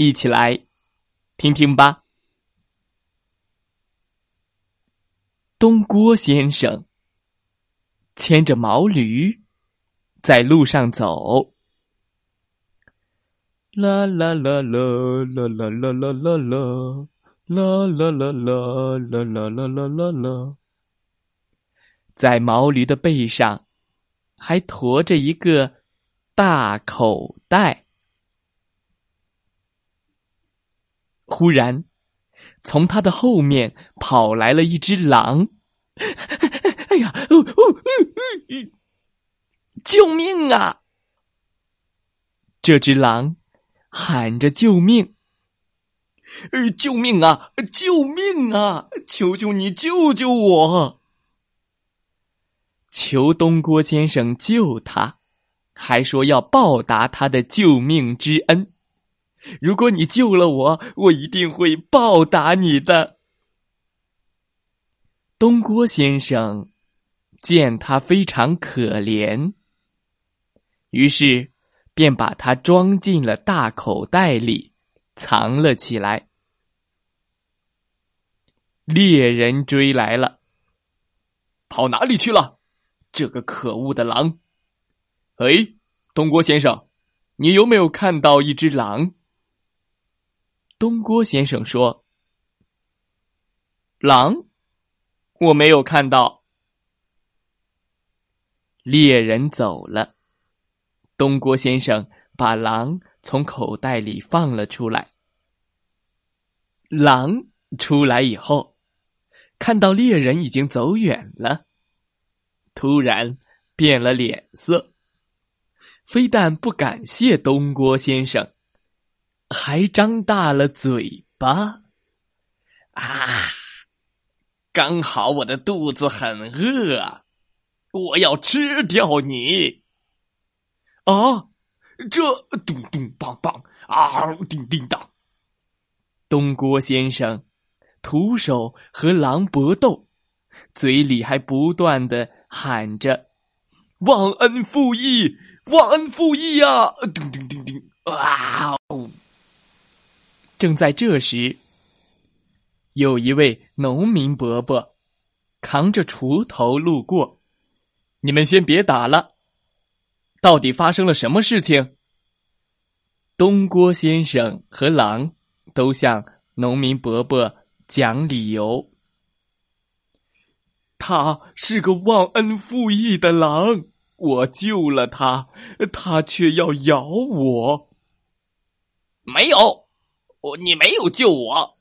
一起来听听吧。东郭先生牵着毛驴在路上走，啦啦啦啦啦啦啦啦啦啦啦啦啦啦啦啦啦啦啦，在毛驴的背上还驮着一个大口袋。忽然，从他的后面跑来了一只狼！哎呀，哦哦，救命啊！这只狼喊着救命：“救命啊！救命啊！求求你救救我！求东郭先生救他，还说要报答他的救命之恩。”如果你救了我，我一定会报答你的。东郭先生见他非常可怜，于是便把他装进了大口袋里，藏了起来。猎人追来了，跑哪里去了？这个可恶的狼！哎，东郭先生，你有没有看到一只狼？东郭先生说：“狼，我没有看到。”猎人走了，东郭先生把狼从口袋里放了出来。狼出来以后，看到猎人已经走远了，突然变了脸色，非但不感谢东郭先生。还张大了嘴巴，啊！刚好我的肚子很饿，我要吃掉你。啊！这咚咚梆梆啊，叮叮当。东郭先生徒手和狼搏斗，嘴里还不断的喊着：“忘恩负义，忘恩负义呀！”叮叮叮叮，啊！正在这时，有一位农民伯伯扛着锄头路过。你们先别打了，到底发生了什么事情？东郭先生和狼都向农民伯伯讲理由。他是个忘恩负义的狼，我救了他，他却要咬我。没有。我，你没有救我。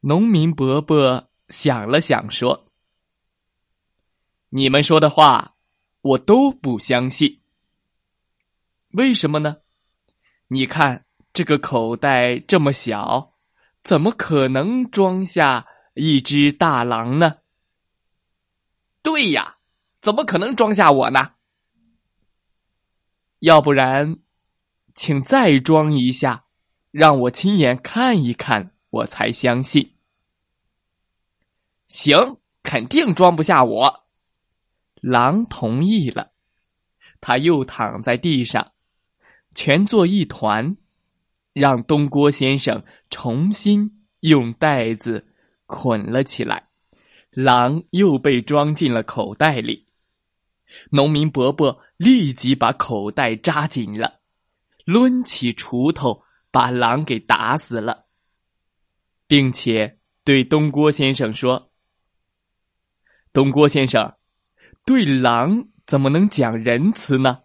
农民伯伯想了想，说：“你们说的话，我都不相信。为什么呢？你看这个口袋这么小，怎么可能装下一只大狼呢？对呀，怎么可能装下我呢？要不然。”请再装一下，让我亲眼看一看，我才相信。行，肯定装不下我。狼同意了，他又躺在地上，蜷作一团，让东郭先生重新用袋子捆了起来。狼又被装进了口袋里。农民伯伯立即把口袋扎紧了。抡起锄头，把狼给打死了，并且对东郭先生说：“东郭先生，对狼怎么能讲仁慈呢？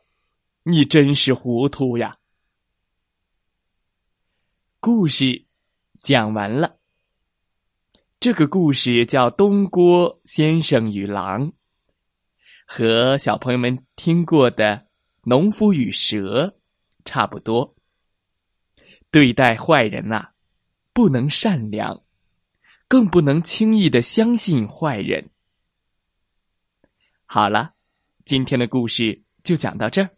你真是糊涂呀！”故事讲完了。这个故事叫《东郭先生与狼》，和小朋友们听过的《农夫与蛇》。差不多，对待坏人呐，不能善良，更不能轻易的相信坏人。好了，今天的故事就讲到这儿。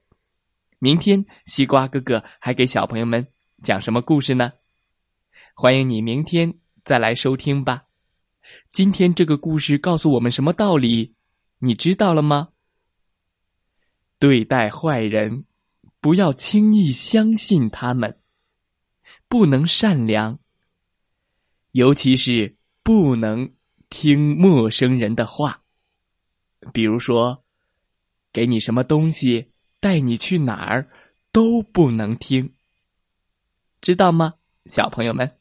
明天西瓜哥哥还给小朋友们讲什么故事呢？欢迎你明天再来收听吧。今天这个故事告诉我们什么道理？你知道了吗？对待坏人，不要轻易相信他们，不能善良，尤其是不能听陌生人的话。比如说，给你什么东西，带你去哪儿，都不能听，知道吗，小朋友们？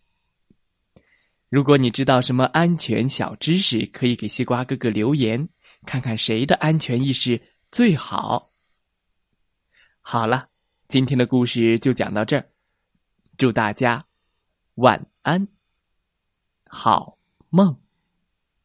如果你知道什么安全小知识，可以给西瓜哥哥留言，看看谁的安全意识最好。好了，今天的故事就讲到这儿，祝大家晚安，好梦。